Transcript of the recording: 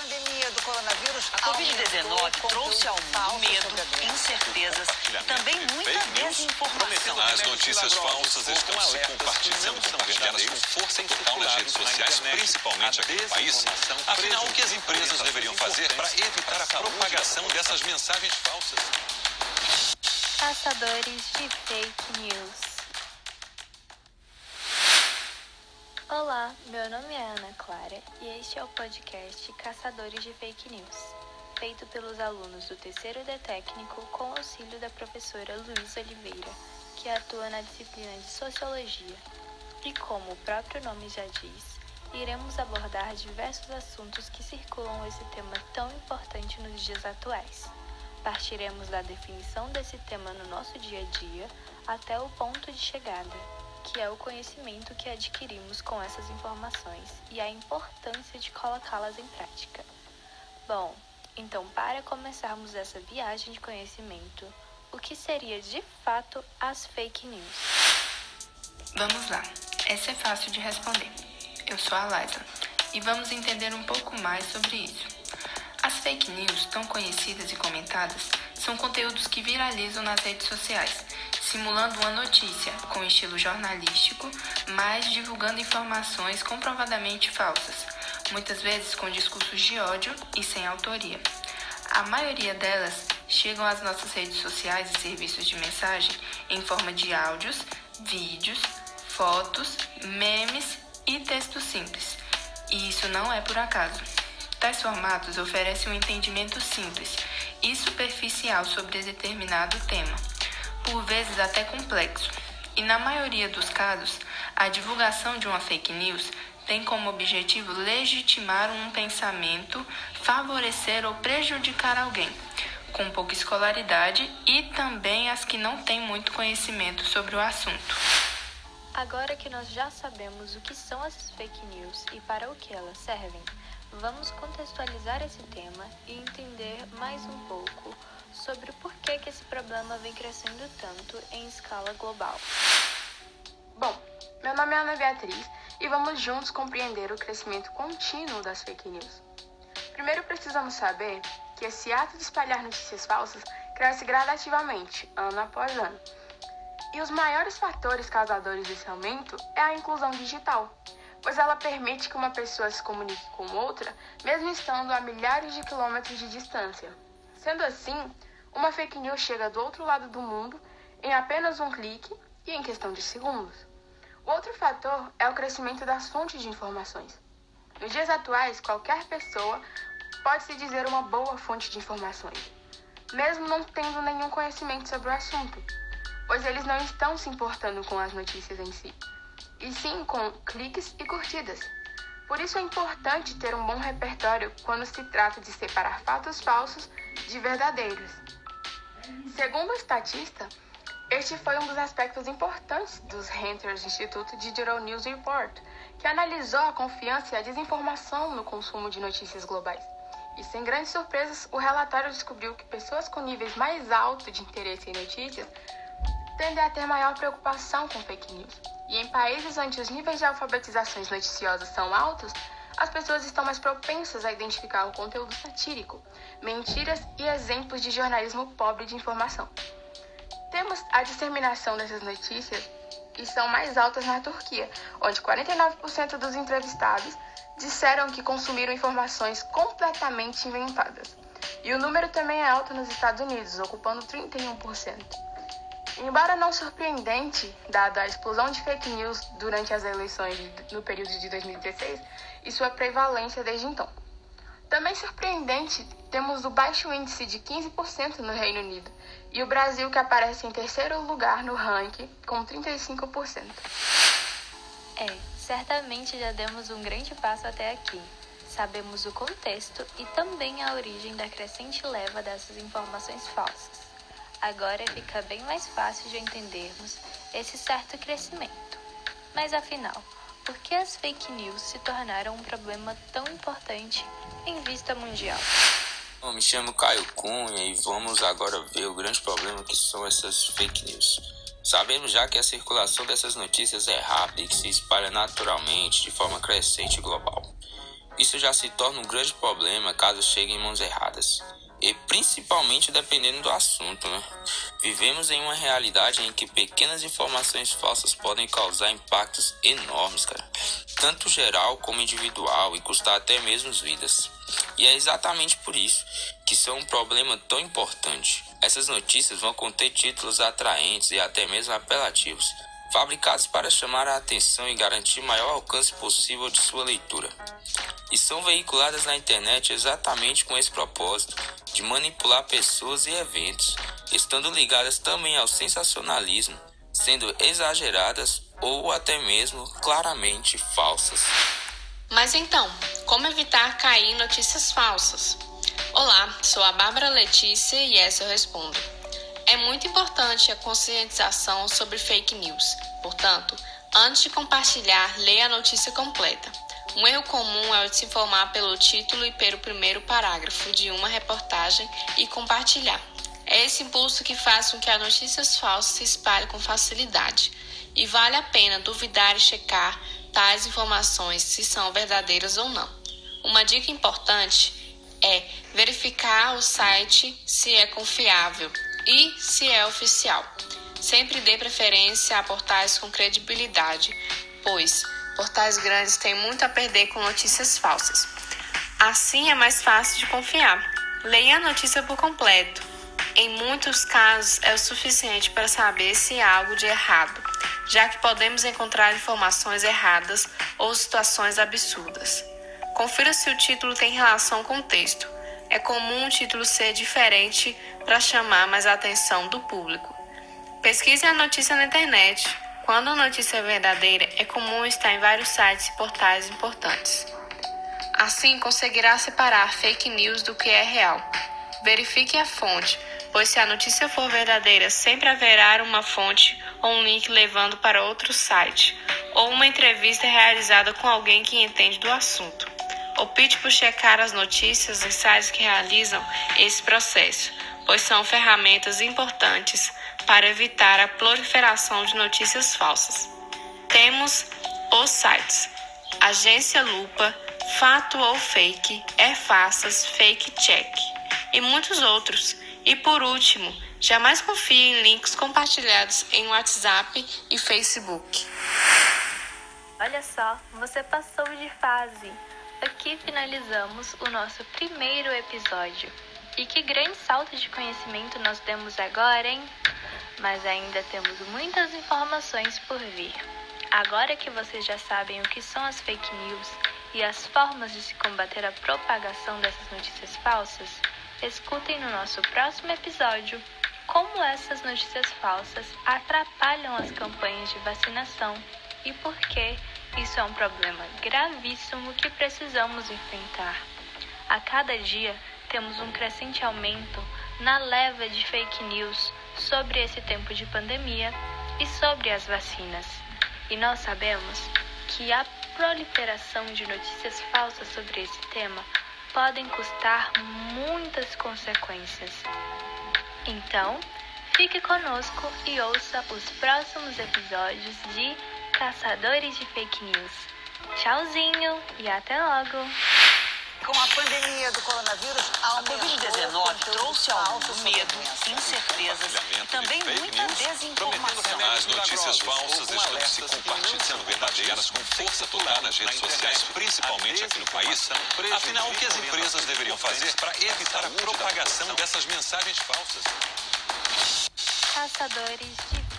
pandemia do coronavírus, a Covid-19 trouxe ao mundo medo, incertezas e também muita desinformação. As notícias falsas estão se compartilhando compartilhadas com força total nas redes sociais, principalmente aqui no país. Afinal, o que as empresas deveriam fazer para evitar a propagação dessas mensagens falsas? Caçadores de fake news. Olá, meu nome é Ana Clara e este é o podcast Caçadores de Fake News, feito pelos alunos do terceiro D técnico com auxílio da professora Luísa Oliveira, que atua na disciplina de Sociologia. E como o próprio nome já diz, iremos abordar diversos assuntos que circulam esse tema tão importante nos dias atuais. Partiremos da definição desse tema no nosso dia a dia até o ponto de chegada que é o conhecimento que adquirimos com essas informações e a importância de colocá-las em prática. Bom, então para começarmos essa viagem de conhecimento, o que seria de fato as fake news? Vamos lá, essa é fácil de responder. Eu sou a Liza e vamos entender um pouco mais sobre isso. As fake news, tão conhecidas e comentadas, são conteúdos que viralizam nas redes sociais simulando uma notícia com estilo jornalístico, mas divulgando informações comprovadamente falsas, muitas vezes com discursos de ódio e sem autoria. A maioria delas chegam às nossas redes sociais e serviços de mensagem em forma de áudios, vídeos, fotos, memes e textos simples. E isso não é por acaso. Tais formatos oferecem um entendimento simples e superficial sobre determinado tema por vezes até complexo. E na maioria dos casos, a divulgação de uma fake news tem como objetivo legitimar um pensamento, favorecer ou prejudicar alguém com pouca escolaridade e também as que não têm muito conhecimento sobre o assunto. Agora que nós já sabemos o que são essas fake news e para o que elas servem, vamos contextualizar esse tema e entender mais um pouco problema vem crescendo tanto em escala global. Bom, meu nome é Ana Beatriz e vamos juntos compreender o crescimento contínuo das fake news. Primeiro precisamos saber que esse ato de espalhar notícias falsas cresce gradativamente, ano após ano. E os maiores fatores causadores desse aumento é a inclusão digital, pois ela permite que uma pessoa se comunique com outra, mesmo estando a milhares de quilômetros de distância. Sendo assim, uma fake news chega do outro lado do mundo em apenas um clique e em questão de segundos. O outro fator é o crescimento das fontes de informações. Nos dias atuais, qualquer pessoa pode se dizer uma boa fonte de informações, mesmo não tendo nenhum conhecimento sobre o assunto, pois eles não estão se importando com as notícias em si, e sim com cliques e curtidas. Por isso é importante ter um bom repertório quando se trata de separar fatos falsos de verdadeiros. Segundo o estatista, este foi um dos aspectos importantes dos Renters Instituto Digital News Report, que analisou a confiança e a desinformação no consumo de notícias globais. E sem grandes surpresas, o relatório descobriu que pessoas com níveis mais altos de interesse em notícias tendem a ter maior preocupação com fake news. E em países onde os níveis de alfabetizações noticiosas são altos, as pessoas estão mais propensas a identificar o conteúdo satírico, mentiras e exemplos de jornalismo pobre de informação. Temos a disseminação dessas notícias que são mais altas na Turquia, onde 49% dos entrevistados disseram que consumiram informações completamente inventadas. E o número também é alto nos Estados Unidos, ocupando 31%. Embora não surpreendente, dada a explosão de fake news durante as eleições no período de 2016 e sua prevalência desde então. Também surpreendente, temos o baixo índice de 15% no Reino Unido e o Brasil que aparece em terceiro lugar no ranking com 35%. É, certamente já demos um grande passo até aqui. Sabemos o contexto e também a origem da crescente leva dessas informações falsas. Agora fica bem mais fácil de entendermos esse certo crescimento. Mas afinal, por que as fake news se tornaram um problema tão importante em vista mundial? Eu me chamo Caio Cunha e vamos agora ver o grande problema que são essas fake news. Sabemos já que a circulação dessas notícias é rápida e que se espalha naturalmente de forma crescente e global. isso já se torna um grande problema caso chegue em mãos erradas. E principalmente dependendo do assunto, né? Vivemos em uma realidade em que pequenas informações falsas podem causar impactos enormes, cara. Tanto geral como individual e custar até mesmo vidas. E é exatamente por isso que são um problema tão importante. Essas notícias vão conter títulos atraentes e até mesmo apelativos, fabricados para chamar a atenção e garantir maior alcance possível de sua leitura. E são veiculadas na internet exatamente com esse propósito de manipular pessoas e eventos, estando ligadas também ao sensacionalismo, sendo exageradas ou até mesmo claramente falsas. Mas então, como evitar cair em notícias falsas? Olá, sou a Bárbara Letícia e essa eu respondo. É muito importante a conscientização sobre fake news. Portanto, antes de compartilhar, leia a notícia completa. Um erro comum é o de se informar pelo título e pelo primeiro parágrafo de uma reportagem e compartilhar. É esse impulso que faz com que as notícias falsas se espalhem com facilidade. E vale a pena duvidar e checar tais informações se são verdadeiras ou não. Uma dica importante é verificar o site se é confiável e se é oficial. Sempre dê preferência a portais com credibilidade, pois portais grandes têm muito a perder com notícias falsas. Assim é mais fácil de confiar. Leia a notícia por completo. Em muitos casos é o suficiente para saber se há algo de errado, já que podemos encontrar informações erradas ou situações absurdas. Confira se o título tem relação com o texto. É comum o título ser diferente para chamar mais a atenção do público. Pesquise a notícia na internet. Quando a notícia é verdadeira, é comum estar em vários sites e portais importantes. Assim, conseguirá separar fake news do que é real. Verifique a fonte, pois se a notícia for verdadeira, sempre haverá uma fonte ou um link levando para outro site, ou uma entrevista realizada com alguém que entende do assunto. Opte por checar as notícias em sites que realizam esse processo, pois são ferramentas importantes para evitar a proliferação de notícias falsas. Temos os sites Agência Lupa, Fato ou Fake, É Faças, Fake Check e muitos outros. E por último, jamais confie em links compartilhados em WhatsApp e Facebook. Olha só, você passou de fase. Aqui finalizamos o nosso primeiro episódio. E que grande salto de conhecimento nós temos agora, hein? Mas ainda temos muitas informações por vir. Agora que vocês já sabem o que são as fake news e as formas de se combater a propagação dessas notícias falsas, escutem no nosso próximo episódio como essas notícias falsas atrapalham as campanhas de vacinação e por que isso é um problema gravíssimo que precisamos enfrentar. A cada dia temos um crescente aumento na leva de fake news sobre esse tempo de pandemia e sobre as vacinas. E nós sabemos que a proliferação de notícias falsas sobre esse tema podem custar muitas consequências. Então, fique conosco e ouça os próximos episódios de Caçadores de Fake News. Tchauzinho e até logo! Com a pandemia do coronavírus, a Covid-19 trouxe ao mundo medo, incertezas e também muita desinformação. As notícias falsas estão se compartilhando, sendo verdadeiras com força total nas redes sociais, principalmente aqui no país. Afinal, o que as empresas deveriam fazer para evitar a propagação dessas mensagens falsas? Caçadores de.